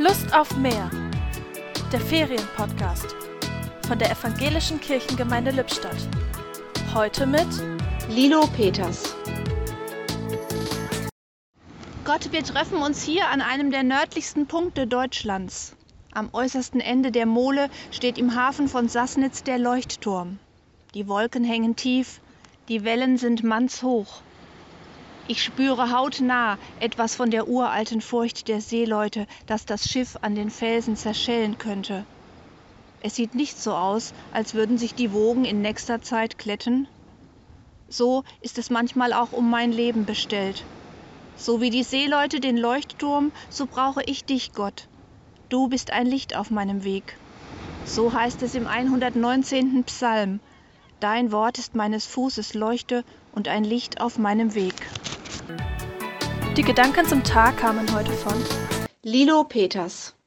Lust auf mehr. Der Ferienpodcast von der Evangelischen Kirchengemeinde Lippstadt. Heute mit Lilo Peters. Gott, wir treffen uns hier an einem der nördlichsten Punkte Deutschlands. Am äußersten Ende der Mole steht im Hafen von Sassnitz der Leuchtturm. Die Wolken hängen tief, die Wellen sind mannshoch. Ich spüre hautnah etwas von der uralten Furcht der Seeleute, dass das Schiff an den Felsen zerschellen könnte. Es sieht nicht so aus, als würden sich die Wogen in nächster Zeit kletten. So ist es manchmal auch um mein Leben bestellt. So wie die Seeleute den Leuchtturm, so brauche ich dich, Gott. Du bist ein Licht auf meinem Weg. So heißt es im 119. Psalm. Dein Wort ist meines Fußes Leuchte und ein Licht auf meinem Weg. Die Gedanken zum Tag kamen heute von Lilo Peters.